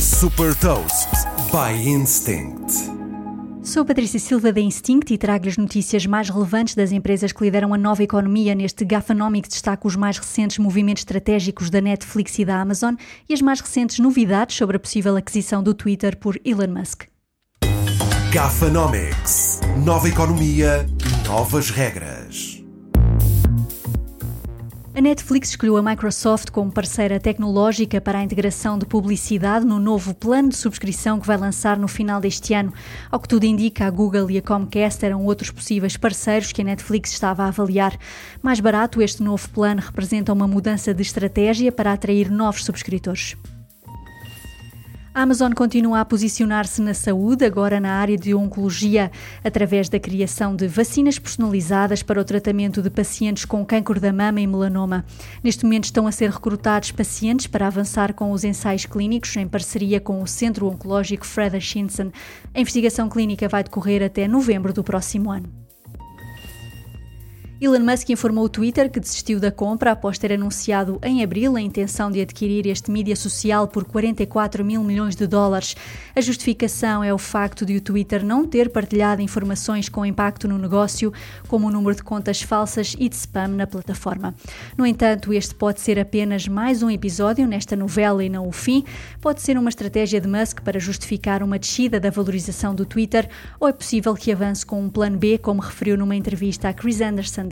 Super Toast by Instinct. Sou Patrícia Silva da Instinct e trago as notícias mais relevantes das empresas que lideram a nova economia. Neste Gafanomics destaco os mais recentes movimentos estratégicos da Netflix e da Amazon e as mais recentes novidades sobre a possível aquisição do Twitter por Elon Musk. Gafanomics. Nova economia, novas regras. A Netflix escolheu a Microsoft como parceira tecnológica para a integração de publicidade no novo plano de subscrição que vai lançar no final deste ano. Ao que tudo indica, a Google e a Comcast eram outros possíveis parceiros que a Netflix estava a avaliar. Mais barato, este novo plano representa uma mudança de estratégia para atrair novos subscritores. A Amazon continua a posicionar-se na saúde, agora na área de oncologia, através da criação de vacinas personalizadas para o tratamento de pacientes com câncer da mama e melanoma. Neste momento estão a ser recrutados pacientes para avançar com os ensaios clínicos em parceria com o Centro Oncológico Fred Hutchinson. A investigação clínica vai decorrer até novembro do próximo ano. Elon Musk informou o Twitter que desistiu da compra após ter anunciado em abril a intenção de adquirir este mídia social por 44 mil milhões de dólares. A justificação é o facto de o Twitter não ter partilhado informações com impacto no negócio, como o número de contas falsas e de spam na plataforma. No entanto, este pode ser apenas mais um episódio nesta novela e não o fim. Pode ser uma estratégia de Musk para justificar uma descida da valorização do Twitter, ou é possível que avance com um plano B, como referiu numa entrevista a Chris Anderson